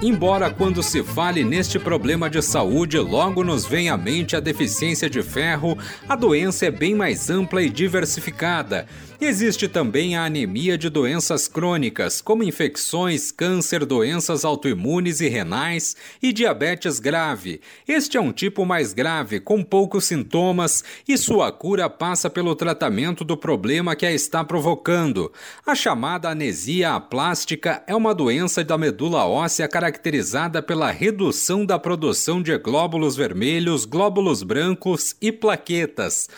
Embora quando se fale neste problema de saúde, logo nos vem à mente a deficiência de ferro, a doença é bem mais ampla e diversificada. Existe também a anemia de doenças crônicas, como infecções, câncer, doenças autoimunes e renais e diabetes grave. Este é um tipo mais grave, com poucos sintomas, e sua cura passa pelo tratamento do problema que a está provocando. A chamada anesia aplástica é uma doença da medula óssea caracterizada pela redução da produção de glóbulos vermelhos, glóbulos brancos e plaquetas.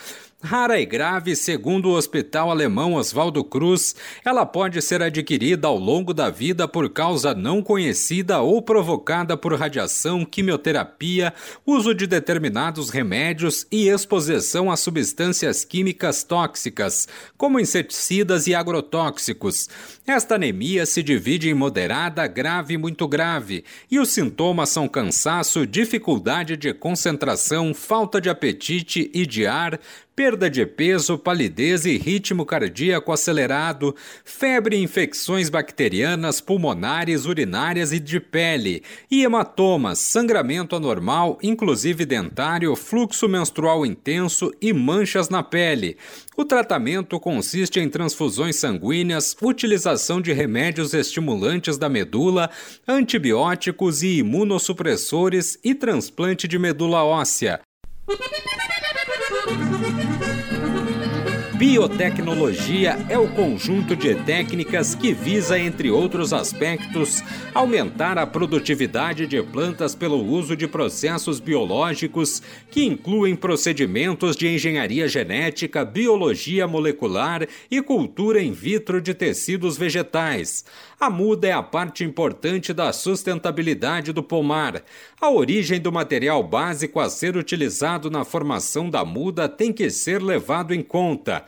Rara e grave, segundo o Hospital Alemão Oswaldo Cruz, ela pode ser adquirida ao longo da vida por causa não conhecida ou provocada por radiação, quimioterapia, uso de determinados remédios e exposição a substâncias químicas tóxicas, como inseticidas e agrotóxicos. Esta anemia se divide em moderada, grave e muito grave, e os sintomas são cansaço, dificuldade de concentração, falta de apetite e de ar, perda de peso, palidez e ritmo cardíaco acelerado, febre e infecções bacterianas, pulmonares, urinárias e de pele, e hematomas, sangramento anormal, inclusive dentário, fluxo menstrual intenso e manchas na pele. O tratamento consiste em transfusões sanguíneas, utilização de remédios estimulantes da medula, antibióticos e imunossupressores e transplante de medula óssea. Biotecnologia é o conjunto de técnicas que visa, entre outros aspectos, aumentar a produtividade de plantas pelo uso de processos biológicos que incluem procedimentos de engenharia genética, biologia molecular e cultura in vitro de tecidos vegetais. A muda é a parte importante da sustentabilidade do pomar. A origem do material básico a ser utilizado na formação da muda tem que ser levado em conta.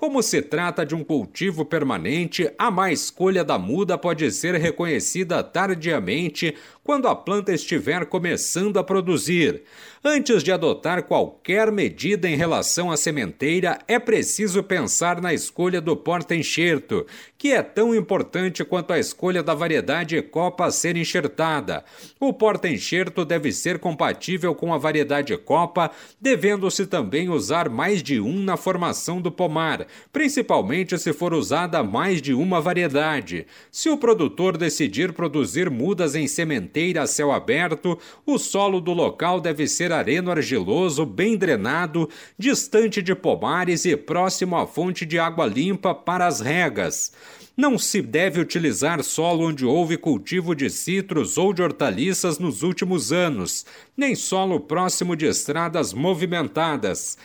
Como se trata de um cultivo permanente, a má escolha da muda pode ser reconhecida tardiamente quando a planta estiver começando a produzir. Antes de adotar qualquer medida em relação à sementeira, é preciso pensar na escolha do porta-enxerto, que é tão importante quanto a escolha da variedade copa a ser enxertada. O porta-enxerto deve ser compatível com a variedade copa, devendo-se também usar mais de um na formação do pomar, principalmente se for usada mais de uma variedade. Se o produtor decidir produzir mudas em sementeira a céu aberto, o solo do local deve ser areno-argiloso, bem drenado, distante de pomares e próximo à fonte de água limpa para as regas. Não se deve utilizar solo onde houve cultivo de citros ou de hortaliças nos últimos anos, nem solo próximo de estradas movimentadas.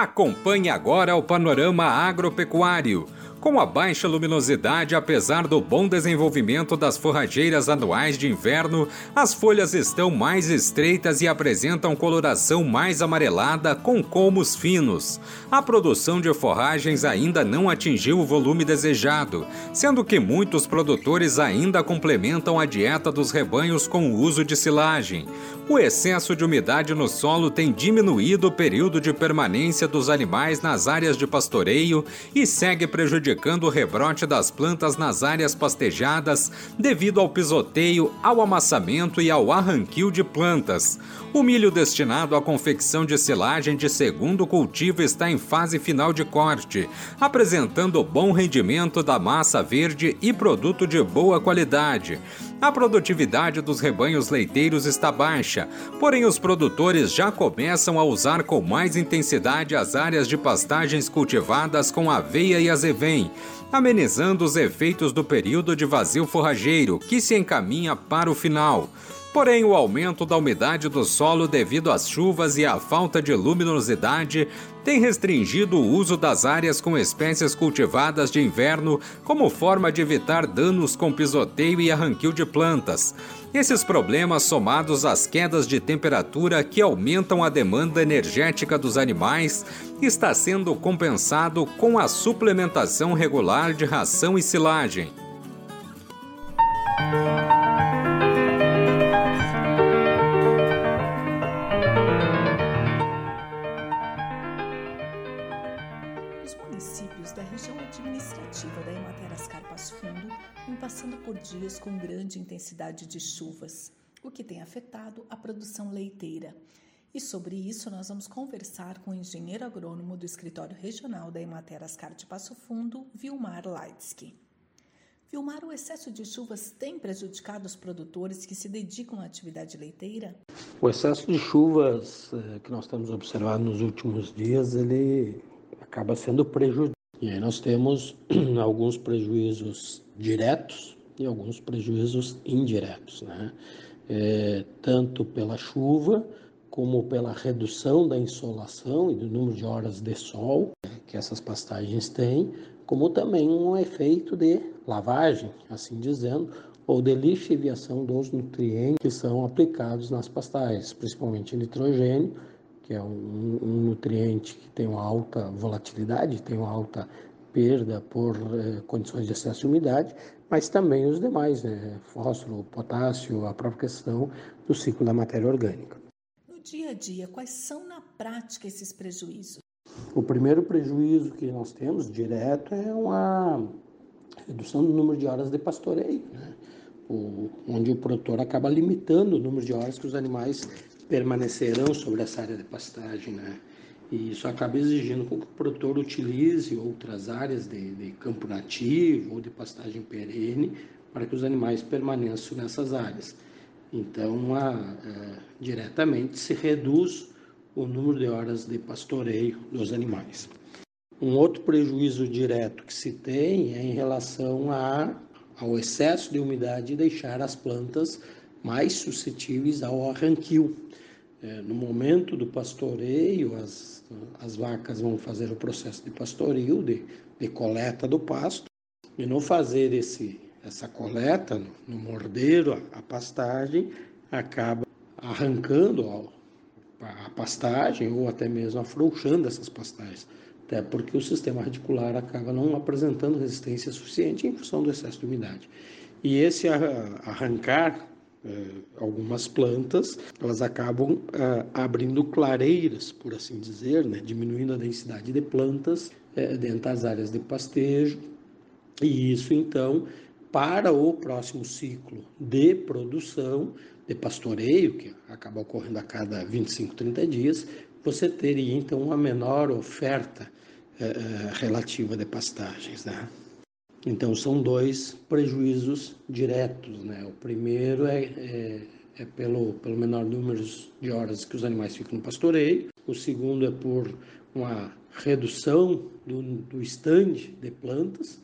Acompanhe agora o panorama agropecuário. Com a baixa luminosidade, apesar do bom desenvolvimento das forrageiras anuais de inverno, as folhas estão mais estreitas e apresentam coloração mais amarelada com colmos finos. A produção de forragens ainda não atingiu o volume desejado, sendo que muitos produtores ainda complementam a dieta dos rebanhos com o uso de silagem. O excesso de umidade no solo tem diminuído o período de permanência dos animais nas áreas de pastoreio e segue prejudicando o rebrote das plantas nas áreas pastejadas devido ao pisoteio, ao amassamento e ao arranquio de plantas. O milho destinado à confecção de silagem de segundo cultivo está em fase final de corte, apresentando bom rendimento da massa verde e produto de boa qualidade. A produtividade dos rebanhos leiteiros está baixa, porém os produtores já começam a usar com mais intensidade as áreas de pastagens cultivadas com aveia e azevém, amenizando os efeitos do período de vazio forrageiro que se encaminha para o final. Porém, o aumento da umidade do solo devido às chuvas e à falta de luminosidade tem restringido o uso das áreas com espécies cultivadas de inverno como forma de evitar danos com pisoteio e arranquio de plantas. Esses problemas, somados às quedas de temperatura que aumentam a demanda energética dos animais, está sendo compensado com a suplementação regular de ração e silagem. Com grande intensidade de chuvas, o que tem afetado a produção leiteira. E sobre isso nós vamos conversar com o engenheiro agrônomo do escritório regional da Emater Ascar de Passo Fundo, Vilmar Leitsky. Vilmar, o excesso de chuvas tem prejudicado os produtores que se dedicam à atividade leiteira? O excesso de chuvas eh, que nós temos observado nos últimos dias, ele acaba sendo prejudicial. E aí nós temos alguns prejuízos diretos e alguns prejuízos indiretos, né? É, tanto pela chuva como pela redução da insolação e do número de horas de sol que essas pastagens têm, como também um efeito de lavagem, assim dizendo, ou de lixiviação dos nutrientes que são aplicados nas pastagens, principalmente nitrogênio, que é um, um nutriente que tem uma alta volatilidade, tem uma alta perda por eh, condições de excesso de umidade, mas também os demais, né? fósforo, potássio, a própria questão do ciclo da matéria orgânica. No dia a dia, quais são na prática esses prejuízos? O primeiro prejuízo que nós temos direto é uma redução do número de horas de pastoreio, né? o, onde o produtor acaba limitando o número de horas que os animais permanecerão sobre essa área de pastagem. Né? E isso acaba exigindo que o produtor utilize outras áreas de, de campo nativo ou de pastagem perene para que os animais permaneçam nessas áreas. Então, a, é, diretamente se reduz o número de horas de pastoreio dos animais. Um outro prejuízo direto que se tem é em relação a, ao excesso de umidade e deixar as plantas mais suscetíveis ao arranquio. É, no momento do pastoreio, as, as vacas vão fazer o processo de pastoreio, de, de coleta do pasto, e não fazer esse, essa coleta no, no mordeiro, a, a, pastagem, acaba arrancando a, a pastagem ou até mesmo afrouxando essas pastagens, até porque o sistema radicular acaba não apresentando resistência suficiente em função do excesso de umidade. E esse arrancar algumas plantas, elas acabam eh, abrindo clareiras, por assim dizer, né? diminuindo a densidade de plantas eh, dentro das áreas de pastejo. E isso, então, para o próximo ciclo de produção, de pastoreio, que acaba ocorrendo a cada 25, 30 dias, você teria, então, uma menor oferta relativa de pastagens. Né? Então, são dois prejuízos diretos. Né? O primeiro é, é, é, pelo, pelo menor número de horas que os animais ficam no pastoreio, o segundo é por uma redução do, do estande de plantas,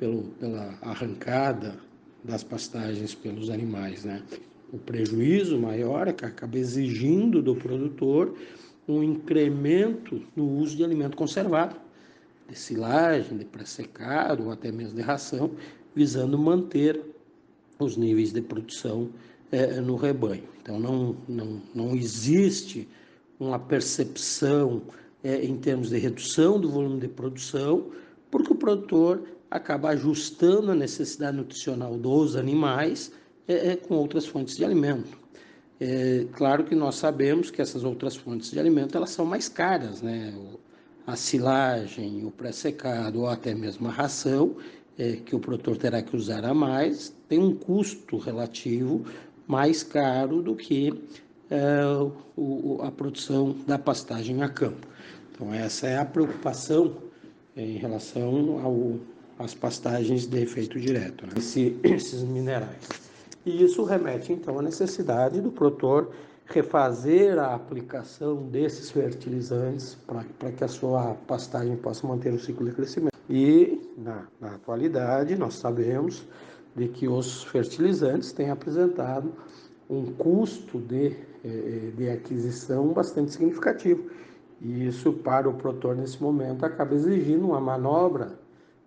pelo, pela arrancada das pastagens pelos animais. Né? O prejuízo maior é que acaba exigindo do produtor um incremento no uso de alimento conservado de silagem, de pré-secado ou até mesmo de ração, visando manter os níveis de produção é, no rebanho. Então, não, não, não existe uma percepção é, em termos de redução do volume de produção, porque o produtor acaba ajustando a necessidade nutricional dos animais é, com outras fontes de alimento. Claro que nós sabemos que essas outras fontes de alimento elas são mais caras, né? A silagem, o pré-secado ou até mesmo a ração, é, que o produtor terá que usar a mais, tem um custo relativo mais caro do que é, o, a produção da pastagem a campo. Então, essa é a preocupação em relação às pastagens de efeito direto, né? Esse, esses minerais. E isso remete, então, à necessidade do produtor refazer a aplicação desses fertilizantes para que a sua pastagem possa manter o ciclo de crescimento. E, na, na atualidade, nós sabemos de que os fertilizantes têm apresentado um custo de, eh, de aquisição bastante significativo. E isso, para o produtor, nesse momento, acaba exigindo uma manobra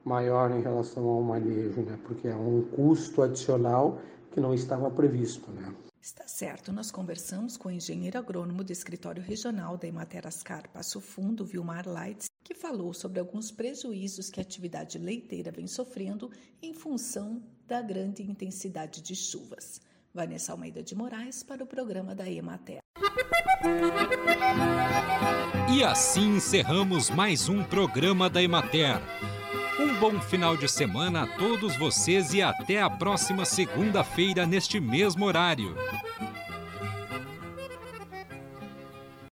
maior em relação ao manejo, né? porque é um custo adicional que não estava previsto. Né? Está certo, nós conversamos com o engenheiro agrônomo do escritório regional da Emater Ascar Passo Fundo, Vilmar Leitz, que falou sobre alguns prejuízos que a atividade leiteira vem sofrendo em função da grande intensidade de chuvas. Vanessa Almeida de Moraes para o programa da Emater. E assim encerramos mais um programa da Emater. Bom final de semana a todos vocês e até a próxima segunda-feira neste mesmo horário.